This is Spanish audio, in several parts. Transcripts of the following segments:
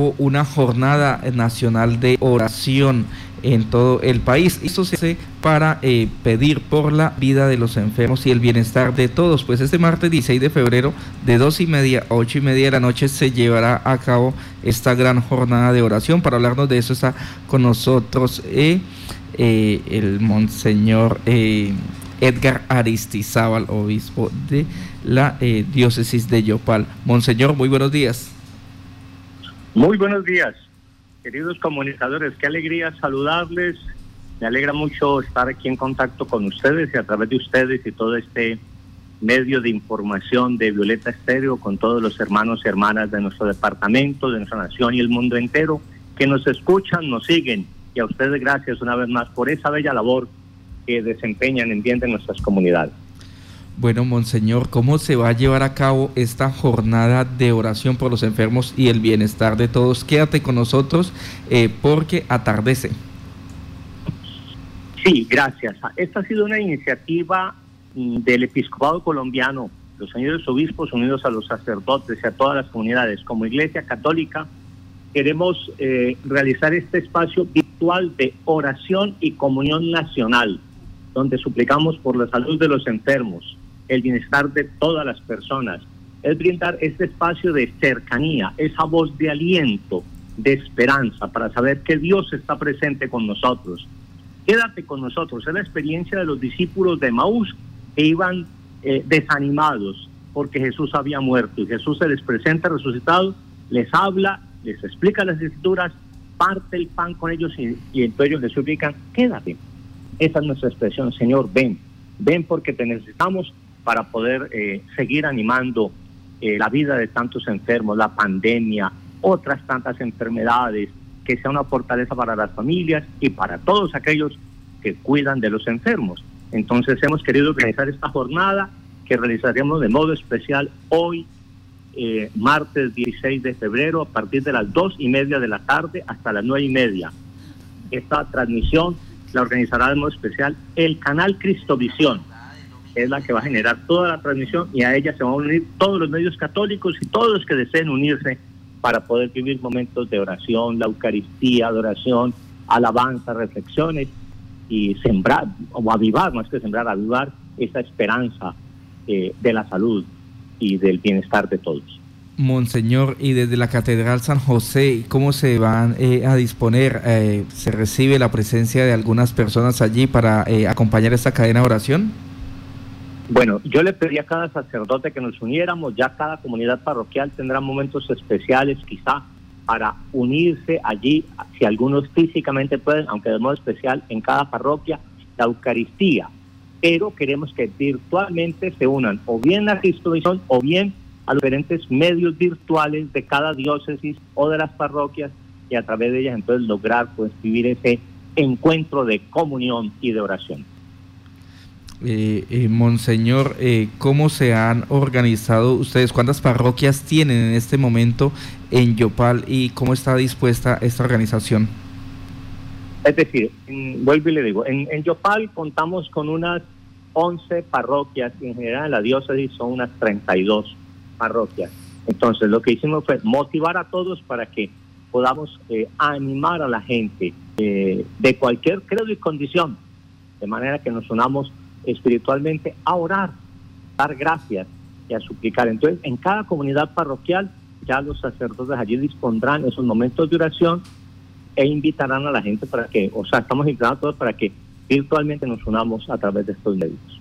una jornada nacional de oración en todo el país. Esto se hace para eh, pedir por la vida de los enfermos y el bienestar de todos. Pues este martes 16 de febrero, de dos y media a ocho y media de la noche, se llevará a cabo esta gran jornada de oración. Para hablarnos de eso está con nosotros eh, eh, el monseñor Edgar Aristizábal, obispo de la diócesis de Yopal. Monseñor, muy buenos días. Muy buenos días, queridos comunicadores. Qué alegría saludarles. Me alegra mucho estar aquí en contacto con ustedes y a través de ustedes y todo este medio de información de Violeta Estéreo con todos los hermanos y hermanas de nuestro departamento, de nuestra nación y el mundo entero que nos escuchan, nos siguen. Y a ustedes gracias una vez más por esa bella labor que desempeñan en bien de nuestras comunidades. Bueno, Monseñor, ¿cómo se va a llevar a cabo esta jornada de oración por los enfermos y el bienestar de todos? Quédate con nosotros eh, porque atardece. Sí, gracias. Esta ha sido una iniciativa mm, del episcopado colombiano, los señores obispos unidos a los sacerdotes y a todas las comunidades. Como Iglesia Católica, queremos eh, realizar este espacio virtual de oración y comunión nacional, donde suplicamos por la salud de los enfermos, el bienestar de todas las personas, es brindar este espacio de cercanía, esa voz de aliento, de esperanza, para saber que Dios está presente con nosotros. Quédate con nosotros, es la experiencia de los discípulos de Maús que iban eh, desanimados porque Jesús había muerto y Jesús se les presenta resucitado, les habla, les explica las escrituras, parte el pan con ellos y, y entonces ellos les suplican, quédate. Esa es nuestra expresión, Señor, ven, ven porque te necesitamos para poder eh, seguir animando eh, la vida de tantos enfermos, la pandemia, otras tantas enfermedades, que sea una fortaleza para las familias y para todos aquellos que cuidan de los enfermos. Entonces hemos querido organizar esta jornada que realizaremos de modo especial hoy, eh, martes 16 de febrero, a partir de las dos y media de la tarde hasta las nueve y media. Esta transmisión la organizará de modo especial el canal Cristovisión es la que va a generar toda la transmisión y a ella se van a unir todos los medios católicos y todos los que deseen unirse para poder vivir momentos de oración, la Eucaristía, adoración, alabanza, reflexiones y sembrar, o avivar, más que sembrar, avivar esa esperanza eh, de la salud y del bienestar de todos. Monseñor, y desde la Catedral San José, ¿cómo se van eh, a disponer? Eh, ¿Se recibe la presencia de algunas personas allí para acompañar esta cadena de oración? Bueno, yo le pedí a cada sacerdote que nos uniéramos, ya cada comunidad parroquial tendrá momentos especiales quizá para unirse allí, si algunos físicamente pueden, aunque de modo especial en cada parroquia, la Eucaristía. Pero queremos que virtualmente se unan o bien a Cristo o bien a los diferentes medios virtuales de cada diócesis o de las parroquias y a través de ellas entonces lograr pues vivir ese encuentro de comunión y de oración. Eh, eh, Monseñor, eh, ¿cómo se han organizado ustedes? ¿Cuántas parroquias tienen en este momento en Yopal y cómo está dispuesta esta organización? Es decir, vuelvo y le digo, en, Yopal contamos con unas 11 parroquias y en general en la diócesis son unas 32 parroquias. Entonces lo que hicimos fue motivar a todos para que podamos eh, animar a la gente de cualquier credo y condición, de manera que nos unamos espiritualmente a orar, dar gracias y a suplicar. Entonces, en cada comunidad parroquial, ya los sacerdotes allí dispondrán esos momentos de oración e invitarán a la gente para que, o sea, estamos invitando a todos para que virtualmente nos unamos a través de estos medios.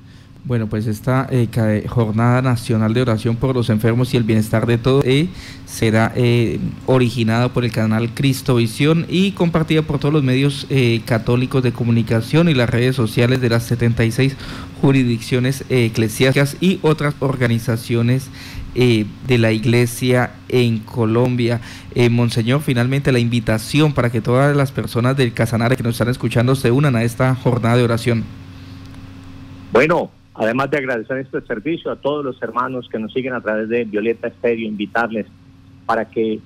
Bueno, pues esta eh, jornada nacional de oración por los enfermos y el bienestar de todos eh, será eh, originada por el canal Cristo Visión y compartida por todos los medios católicos de comunicación y las redes sociales de las 76 jurisdicciones eclesiásticas y otras organizaciones de la iglesia en Colombia. Monseñor, finalmente la invitación para que todas las personas del Casanare que nos están escuchando se unan a esta jornada de oración. Bueno, Además de agradecer este servicio a todos los hermanos que nos siguen a través de Violeta Estéreo, invitarles para que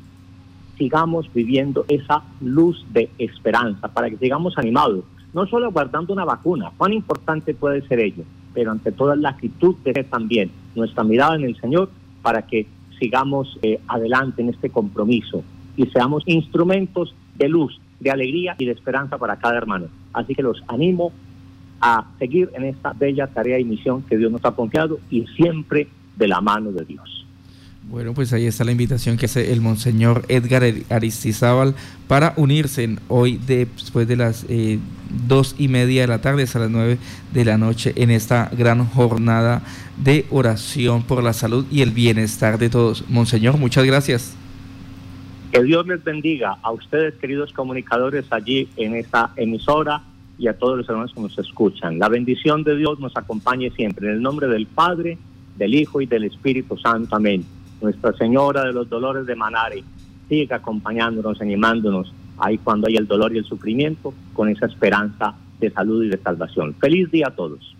sigamos viviendo esa luz de esperanza, para que sigamos animados, no solo aguardando una vacuna, cuán importante puede ser ello, pero ante toda la actitud de ser también nuestra mirada en el Señor para que sigamos eh, adelante en este compromiso y seamos instrumentos de luz, de alegría y de esperanza para cada hermano. Así que los animo a seguir en esta bella tarea y misión que Dios nos ha confiado y siempre de la mano de Dios. Bueno, pues ahí está la invitación que hace el Monseñor Edgar Aristizábal para unirse hoy después de las eh, dos y media de la tarde hasta las nueve de la noche en esta gran jornada de oración por la salud y el bienestar de todos. Monseñor, muchas gracias. Que Dios les bendiga a ustedes, queridos comunicadores, allí en esta emisora y a todos los hermanos que nos escuchan. La bendición de Dios nos acompañe siempre. En el nombre del Padre, del Hijo y del Espíritu Santo. Amén. Nuestra Señora de los Dolores de Manare siga acompañándonos, animándonos ahí cuando hay el dolor y el sufrimiento, con esa esperanza de salud y de salvación. Feliz día a todos.